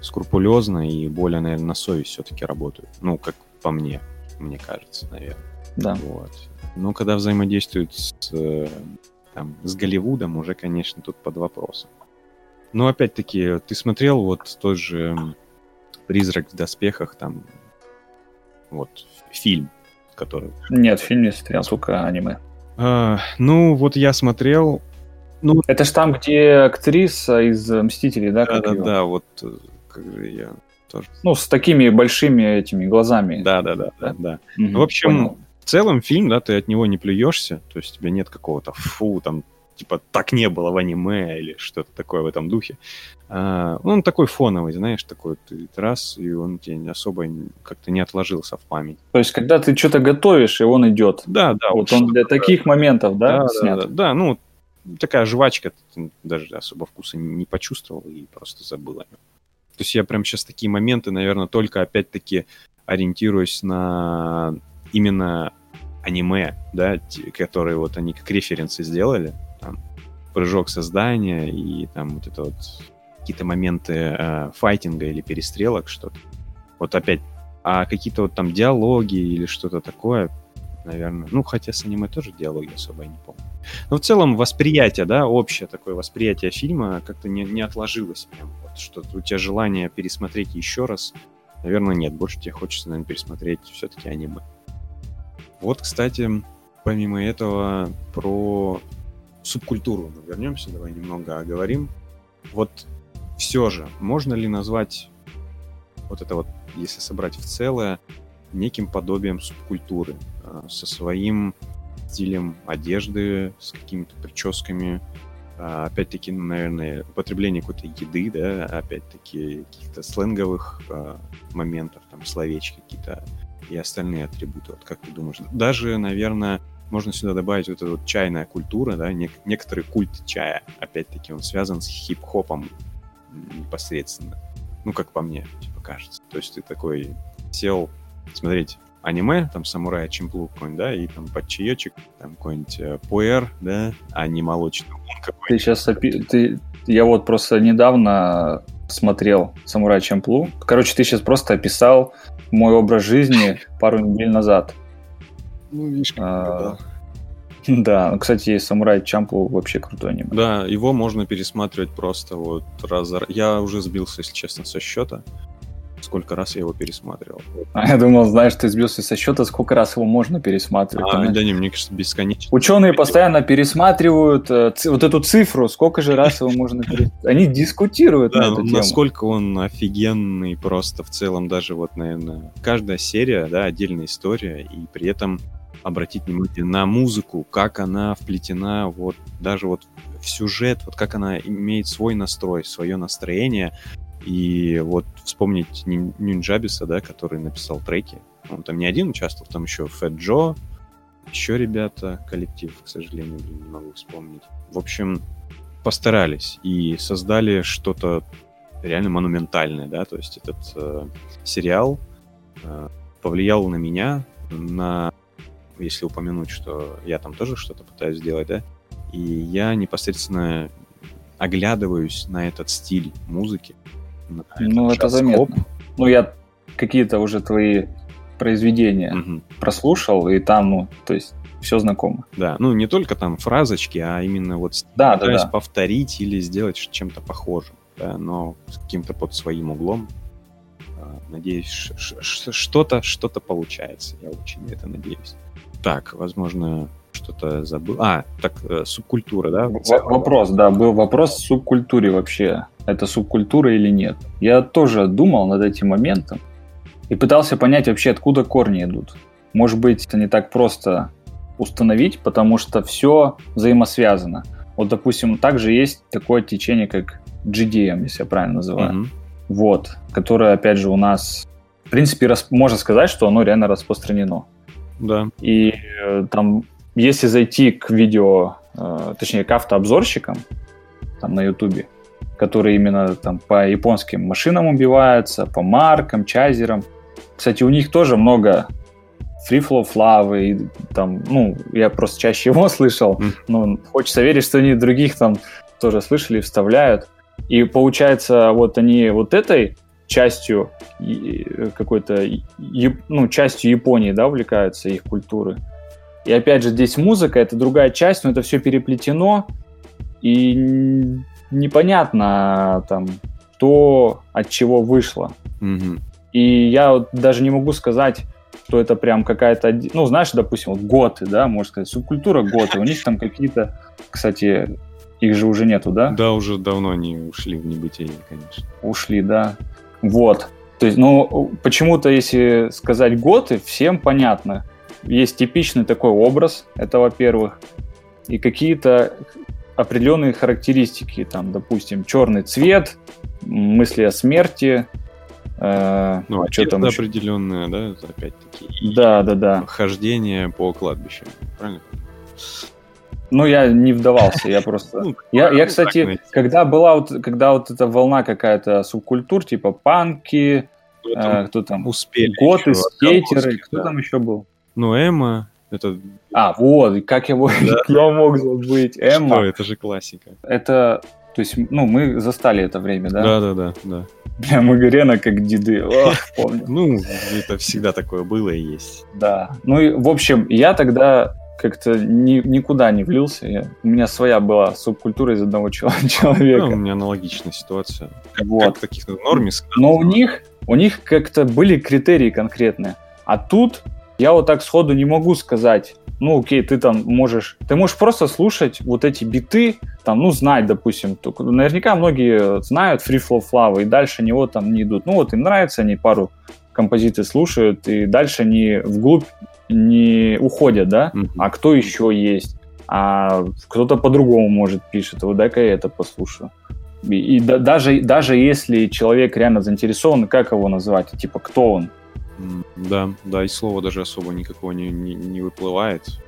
скрупулезно и более, наверное, на совесть все-таки работают. Ну, как по мне, мне кажется, наверное. Да. Вот. Но когда взаимодействуют с, э, там, с Голливудом, уже, конечно, тут под вопросом. Но опять-таки, ты смотрел вот тот же «Призрак в доспехах», там, вот, фильм, который... Нет, фильм не смотрел, только аниме. А, ну, вот я смотрел... Ну, это ж там, где актриса из «Мстителей», да? Да-да-да, вот э, как же я тоже. Ну, с такими большими этими глазами. Да, да, да, да, да. Угу, ну, в общем, понял. в целом фильм, да, ты от него не плюешься, то есть у тебя нет какого-то фу, там, типа, так не было в аниме или что-то такое в этом духе. А, он такой фоновый, знаешь, такой ты раз, и он тебе особо как-то не отложился в память. То есть, когда ты что-то готовишь, и он идет. Да, да. Вот, вот он для таких моментов, да, да снят? Да, да, да, ну, такая жвачка, ты даже особо вкуса не почувствовал и просто забыл о нем. То есть я прям сейчас такие моменты, наверное, только опять-таки ориентируюсь на именно аниме, да, которые вот они как референсы сделали, там, прыжок создания и там вот это вот какие-то моменты э, файтинга или перестрелок, что-то. Вот опять, а какие-то вот там диалоги или что-то такое, наверное. Ну, хотя с аниме тоже диалоги особо я не помню. Но в целом восприятие, да, общее такое восприятие фильма как-то не, не отложилось прям. Вот, что у тебя желание пересмотреть еще раз, наверное, нет. Больше тебе хочется, наверное, пересмотреть все-таки аниме. Вот, кстати, помимо этого, про субкультуру мы вернемся, давай немного оговорим. Вот все же, можно ли назвать вот это вот, если собрать в целое, неким подобием субкультуры, со своим стилем одежды, с какими-то прическами, а, опять-таки, наверное, употребление какой-то еды, да, опять-таки каких-то сленговых а, моментов, там, словечки какие-то и остальные атрибуты. Вот как ты думаешь? Даже, наверное, можно сюда добавить вот эту вот чайная культура, да, нек- некоторый культ чая, опять-таки, он связан с хип-хопом непосредственно. Ну, как по мне. Типа, кажется. То есть ты такой сел смотреть аниме, там самурай Чемплу какой-нибудь, да, и там под чаечек, там какой-нибудь э, пуэр, да, а не молочный Ты сейчас, опи... ты... я вот просто недавно смотрел «Самурай Чамплу». Короче, ты сейчас просто описал мой образ жизни пару недель назад. Ну, видишь, а, да. Да, ну, кстати, «Самурай Чамплу» вообще крутой аниме. Да, его можно пересматривать просто вот раз за... Я уже сбился, если честно, со счета сколько раз я его пересматривал. А я думал, знаешь, ты сбился со счета, сколько раз его можно пересматривать. А, да не, мне кажется, бесконечно. Ученые постоянно пересматривают э, вот эту цифру, сколько же раз его можно пересматривать. Они дискутируют да, на эту тему. насколько он офигенный просто в целом, даже вот, наверное, каждая серия, да, отдельная история, и при этом обратить внимание на музыку, как она вплетена вот даже вот в сюжет, вот как она имеет свой настрой, свое настроение, и вот вспомнить Нинджабиса, да, который написал треки. Он там не один участвовал, там еще Фэт Джо, еще ребята, коллектив, к сожалению, не могу вспомнить. В общем, постарались и создали что-то реально монументальное, да, то есть этот э, сериал э, повлиял на меня, на, если упомянуть, что я там тоже что-то пытаюсь сделать, да, и я непосредственно оглядываюсь на этот стиль музыки, ну, это заметно. Ну, я какие-то уже твои произведения угу. прослушал, и там, ну, то есть все знакомо. Да, ну не только там фразочки, а именно вот да, да, да. повторить или сделать чем-то похожим, да, но с каким-то под своим углом. А, надеюсь, что-то что-то получается. Я очень это надеюсь. Так, возможно, что-то забыл. А, так, э, субкультура, да? Вопрос, да, был вопрос в субкультуре вообще это субкультура или нет. Я тоже думал над этим моментом и пытался понять вообще, откуда корни идут. Может быть, это не так просто установить, потому что все взаимосвязано. Вот, допустим, также есть такое течение, как GDM, если я правильно называю. Mm-hmm. Вот, которое, опять же, у нас, в принципе, рас... можно сказать, что оно реально распространено. Да. И э, там, если зайти к видео, э, точнее, к автообзорщикам, там на Ютубе, которые именно там по японским машинам убиваются, по маркам, чайзерам. Кстати, у них тоже много Free Flow Love, и там, ну, я просто чаще его слышал, mm. но хочется верить, что они других там тоже слышали, вставляют. И получается, вот они вот этой частью какой-то, ну, частью Японии, да, увлекаются, их культуры. И опять же, здесь музыка, это другая часть, но это все переплетено, и непонятно там, то от чего вышло. Угу. И я вот даже не могу сказать, что это прям какая-то... Ну, знаешь, допустим, вот готы, да, можно сказать, субкультура готы. У них там какие-то... Кстати, их же уже нету, да? Да, уже давно они ушли в небытие, конечно. Ушли, да. Вот. То есть, ну, почему-то, если сказать готы, всем понятно. Есть типичный такой образ, это во-первых. И какие-то определенные характеристики, там, допустим, черный цвет, мысли о смерти, э, ну, а что там определенное, да, опять-таки. Да, да, да. Хождение по кладбищу, правильно? Ну, я не вдавался, я просто... Ну, я, я, кстати, когда была вот, когда вот эта волна какая-то субкультур, типа панки, э, кто там? Успели. Готы, скейтеры, кто там еще был? Ну, Эма, это... А, вот, как его да. я мог забыть. Эмма. Что, это же классика. Это, то есть, ну, мы застали это время, да? Да, да. Бля, Магарена как деды. Ох, помню. Ну, это всегда такое было и есть. Да. Ну, и, в общем, я тогда как-то ни, никуда не влился. Я, у меня своя была субкультура из одного человека. Ну, у меня аналогичная ситуация. Как, вот. как таких норме. Но у них, у них как-то были критерии конкретные. А тут я вот так сходу не могу сказать, ну окей, ты там можешь, ты можешь просто слушать вот эти биты, там, ну, знать, допустим, наверняка многие знают Free Flow Flow, и дальше него там не идут. Ну, вот им нравится, они пару композиций слушают, и дальше они вглубь не уходят, да? Mm-hmm. А кто еще есть? А кто-то по-другому, может, пишет, вот дай-ка я это послушаю. И, и да, даже, даже если человек реально заинтересован, как его назвать? Типа, кто он? Да, да, и слова даже особо никакого не, не, не выплывает.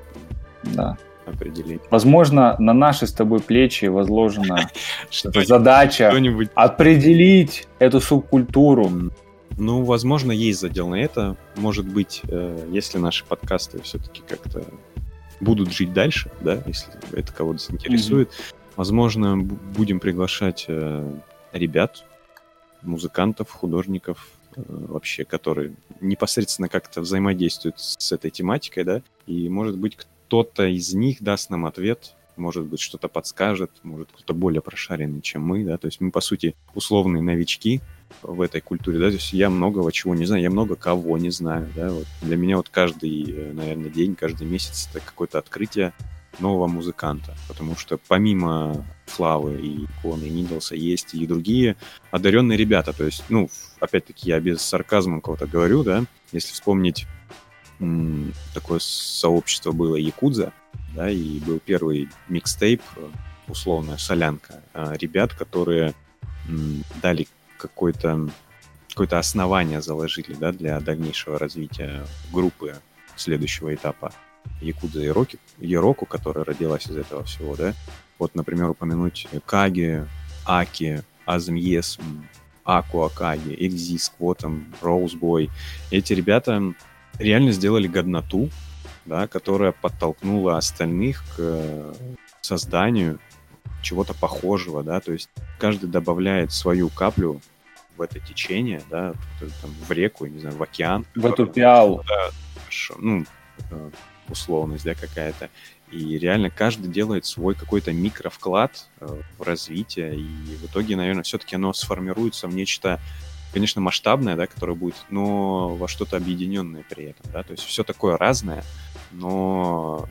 Да. Определить. Возможно, на наши с тобой плечи возложена задача определить эту субкультуру. Ну, возможно, есть задел на это. Может быть, э, если наши подкасты все-таки как-то будут жить дальше, да, если это кого-то заинтересует, mm-hmm. возможно, будем приглашать э, ребят, музыкантов, художников, вообще, которые непосредственно как-то взаимодействуют с этой тематикой, да, и, может быть, кто-то из них даст нам ответ, может быть, что-то подскажет, может, кто-то более прошаренный, чем мы, да, то есть мы, по сути, условные новички в этой культуре, да, то есть я многого чего не знаю, я много кого не знаю, да, вот для меня вот каждый, э, наверное, день, каждый месяц это какое-то открытие нового музыканта, потому что помимо Флавы и Иконы, и Нидлса есть и другие одаренные ребята, то есть, ну, опять-таки, я без сарказма кого-то говорю, да, если вспомнить такое сообщество было Якудза, да, и был первый микстейп, условная солянка, э, ребят, которые дали какое-то какое-то основание заложили, да, для дальнейшего развития группы следующего этапа Якудза и Роки, Ероку, которая родилась из этого всего, да. Вот, например, упомянуть Каги, Аки, Азмьес, Аку Акаги, Экзи, Сквотом, Роузбой. Эти ребята реально сделали годноту, да, которая подтолкнула остальных к э, созданию чего-то похожего, да, то есть каждый добавляет свою каплю в это течение, да, там, в реку, не знаю, в океан. В эту пиалу. Да, ну, э, условность, да, какая-то. И реально каждый делает свой какой-то микровклад э, в развитие, и в итоге, наверное, все-таки оно сформируется в нечто конечно, масштабное, да, которое будет, но во что-то объединенное при этом, да, то есть все такое разное, но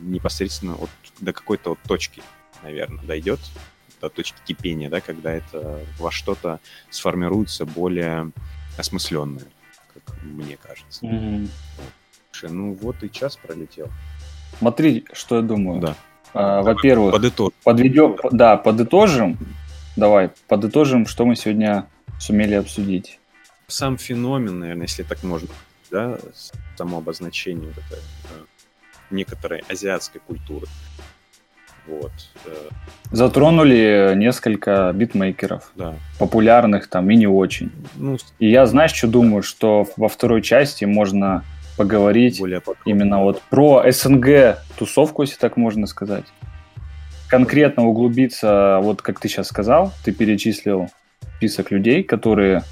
непосредственно вот до какой-то вот точки, наверное, дойдет, до точки кипения, да, когда это во что-то сформируется более осмысленное, как мне кажется. Mm-hmm. Ну вот и час пролетел. Смотри, что я думаю. Да. А, во-первых, подведем, да, подытожим. Давай, подытожим, что мы сегодня сумели обсудить. Сам феномен, наверное, если так можно, да, само обозначение вот этой э, некоторой азиатской культуры. Вот. Э. Затронули несколько битмейкеров. Да. Популярных там и не очень. Ну, и я, знаешь, что думаю, что во второй части можно поговорить именно вот про СНГ тусовку, если так можно сказать. Конкретно углубиться, вот как ты сейчас сказал, ты перечислил список людей, которые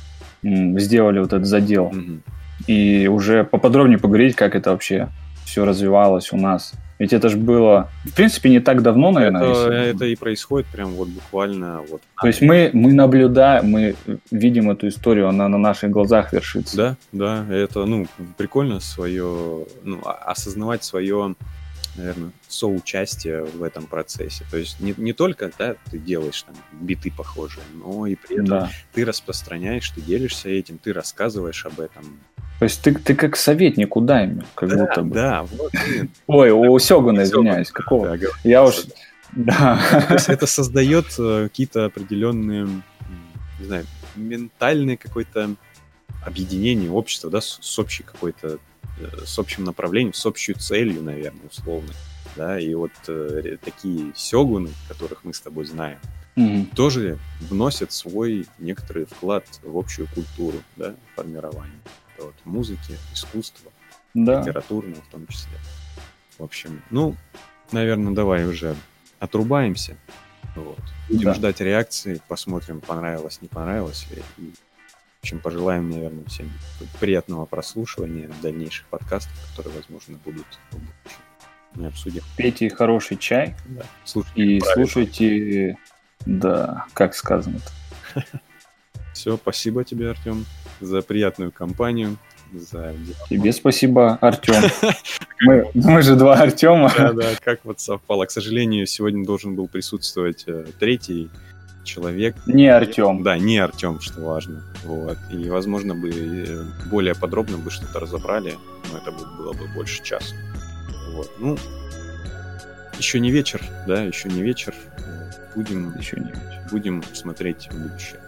сделали вот этот задел. Mm-hmm. И уже поподробнее поговорить, как это вообще все развивалось у нас. Ведь это же было, в принципе, не так давно, наверное. Это, это и происходит прям вот буквально вот. То есть мы, мы наблюдаем, мы видим эту историю, она на наших глазах вершится. Да, да, это, ну, прикольно свое, ну, осознавать свое наверное, соучастие в этом процессе. То есть не, не только да, ты делаешь там биты похожие, но и при этом да. ты распространяешь, ты делишься этим, ты рассказываешь об этом. То есть ты, ты как советник у Дайми, как да, будто бы. Да, вот. Ой, у Сёгуна, извиняюсь, какого? Я уж... Да. Это создает э, какие-то определенные, не знаю, ментальное какое-то объединение общества, да, с общей какой-то с общим направлением, с общей целью, наверное, условно. Да, и вот э, такие сёгуны, которых мы с тобой знаем, mm-hmm. тоже вносят свой некоторый вклад в общую культуру, да, формирования вот, музыки, искусства, да. литературного в том числе. В общем, ну, наверное, давай уже отрубаемся. Вот. Будем да. ждать реакции, посмотрим, понравилось, не понравилось. И общем, пожелаем, наверное, всем приятного прослушивания дальнейших подкастов, которые, возможно, будут в будущем. Мы обсудим. Пейте хороший чай да. слушайте и правильно. слушайте, да, как сказано-то. Все, спасибо тебе, Артем, за приятную компанию. За... Тебе спасибо, Артем. Мы, мы же два Артема. Да, да, как вот совпало. К сожалению, сегодня должен был присутствовать э, третий человек. Не Артем. Да, не Артем, что важно. Вот. И, возможно, бы э, более подробно бы что-то разобрали, но это было бы больше часа. Вот. Ну, еще не вечер, да, еще не вечер. Будем, еще не вечер. Будем смотреть в будущее.